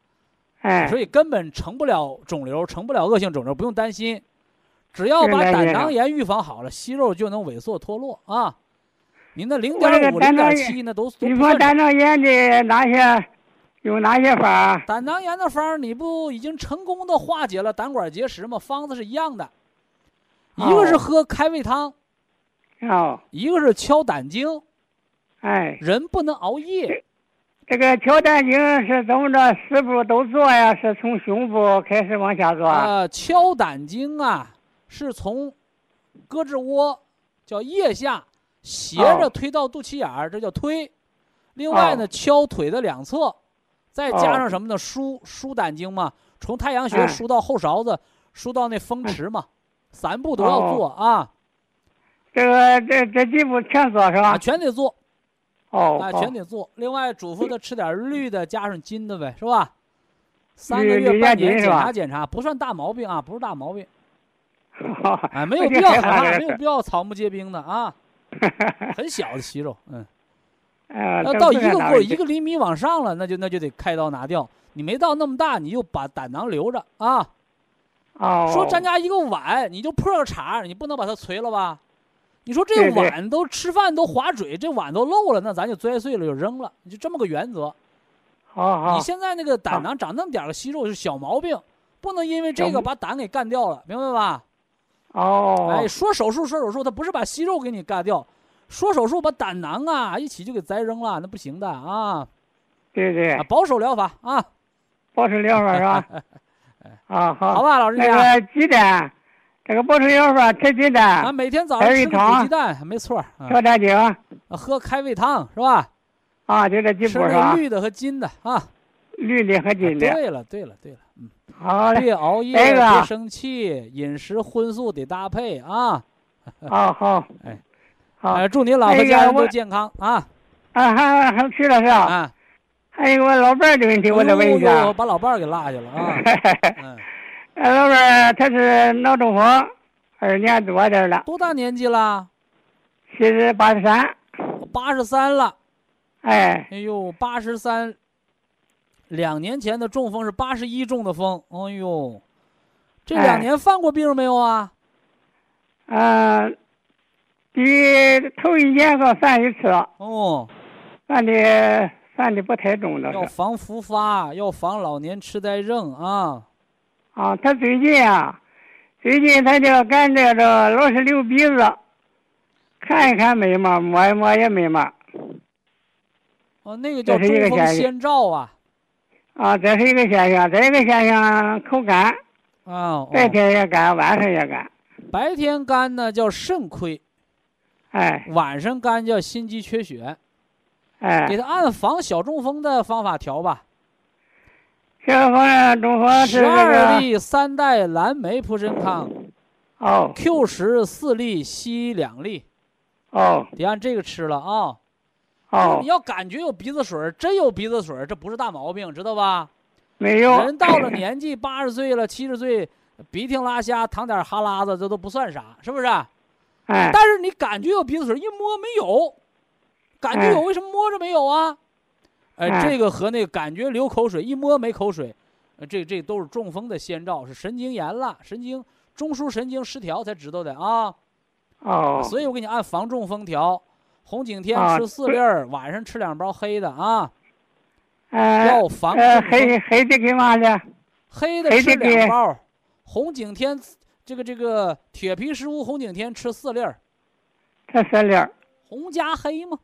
哎，所以根本成不了肿瘤，成不了恶性肿瘤，不用担心。只要把胆囊炎预防好了，息肉就能萎缩脱落啊。您那零点五、零点七那都你说胆囊炎的哪些？有哪些方？胆囊炎的方，你不已经成功的化解了胆管结石吗？方子是一样的，一个是喝开胃汤，哦，一个是敲胆经，哎，人不能熬夜。这个敲胆经是怎么着？四步都做呀？是从胸部开始往下做？呃，敲胆经啊，是从胳肢窝叫腋下斜着推到肚脐眼儿，这叫推。另外呢，敲腿的两侧，再加上什么呢？输输胆经嘛，从太阳穴输到后勺子，输到那风池嘛，三步都要做啊。这个这这几步全做是吧？全得做。哦，啊，全得做。另外嘱咐他吃点绿的，加上金的呗，是吧？三个月半年检查检查，不算大毛病啊，不是大毛病。哎，没有必要害怕，没有必要草木皆兵的啊。很小的息肉，嗯。要到一个过一个厘米往上了，那就那就得开刀拿掉。你没到那么大，你就把胆囊留着啊。哦。说咱家一个碗，你就破个茬你不能把它锤了吧？你说这碗都吃饭都划嘴，这碗都漏了，那咱就摔碎了就扔了，就这么个原则。好好。你现在那个胆囊长那么点个息肉是小毛病，不能因为这个把胆给干掉了，明白吧？哦。哎，说手术说手术，他不是把息肉给你干掉。说手术把胆囊啊一起就给摘扔了，那不行的啊！对对，保守疗法啊，保守疗法是吧？啊好，好吧，老师那个鸡蛋，这个保守疗法吃鸡蛋，啊每天早上吃个鸡蛋，没错。调点酒，喝开胃汤是吧？啊，就这几步是吧？绿的和金的啊，绿的和金的。对了对了对了，嗯，好嘞。别熬夜，别生气，饮食荤素得搭配啊。好好，哎。好，祝你老婆家人都健康啊！啊，还还去了是吧？啊，还有我老伴儿的问题，我得问一下。把老伴儿给落下了啊！嗯，老伴儿他是脑中风，二年多点了。多大年纪了？七十八十三。八十三了。哎。哎呦，八十三。两年前的中风是八十一中的风。哎呦，这两年犯过病没有啊？嗯。第头一年个犯一次，哦，犯的犯的不太重的要防复发，要防老年痴呆症啊。啊，他最近啊，最近他就感觉着老是流鼻子，看一看没嘛，摸一摸也没嘛。哦，那个叫中风先兆啊。啊，这是一个现象，这一个现象口干。啊。白天也干，晚上也干。白天干呢叫肾亏。哎，晚上干叫心肌缺血，哎，给他按防小中风的方法调吧。小中风十二粒三代蓝莓普参康，哦，Q 十四粒硒两粒，哦，得按这个吃了啊。哦，你要感觉有鼻子水，真有鼻子水，这不是大毛病，知道吧？没有。人到了年纪八十岁了、七十岁，鼻涕拉瞎、淌点哈喇子，这都不算啥，是不是？哎，但是你感觉有鼻子水，一摸没有，感觉有，为什么摸着没有啊？哎，这个和那个感觉流口水，一摸没口水，这这都是中风的先兆，是神经炎了，神经中枢神经失调才知道的啊。哦，所以我给你按防中风调，红景天吃四粒儿，晚上吃两包黑的啊。要防黑黑的给嘛的？黑的吃两包，红景天。这个这个铁皮石斛红景天吃四粒儿，吃四粒儿，红加黑嘛。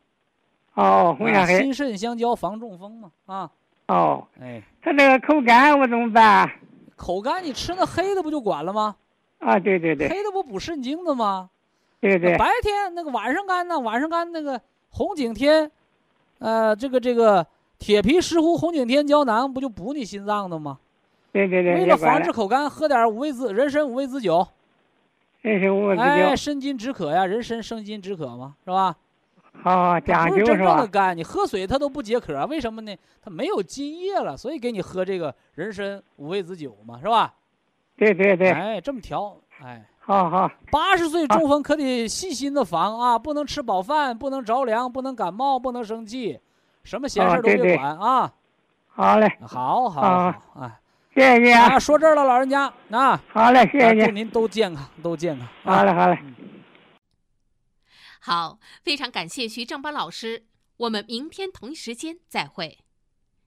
哦，红加黑。心肾相交防中风嘛啊。哦。哎。他那个口干我怎么办？口干你吃那黑的不就管了吗？啊，对对对。黑的不补肾精的吗？对对。白天那个晚上干呢？晚上干那个红景天，呃，这个这个铁皮石斛红景天胶囊不就补你心脏的吗？对对对，为了防止口干，喝点五味子人参五味子酒。人参五味子酒，哎，生津止渴呀，人参生津止渴嘛，是吧？好，讲究是吧？真正的干，你喝水它都不解渴，为什么呢？它没有津液了，所以给你喝这个人参五味子酒嘛，是吧？对对对。哎，这么调，哎。好好。八十岁中风可得细心的防啊，不能吃饱饭，不能着凉，不能感冒，不能生气，什么闲事都别管啊。好嘞。好好好，哎。谢谢您啊！说这儿了，老人家啊，好嘞，谢谢您，祝您都健康，都健康。好嘞，好嘞。好，非常感谢徐正邦老师，我们明天同一时间再会。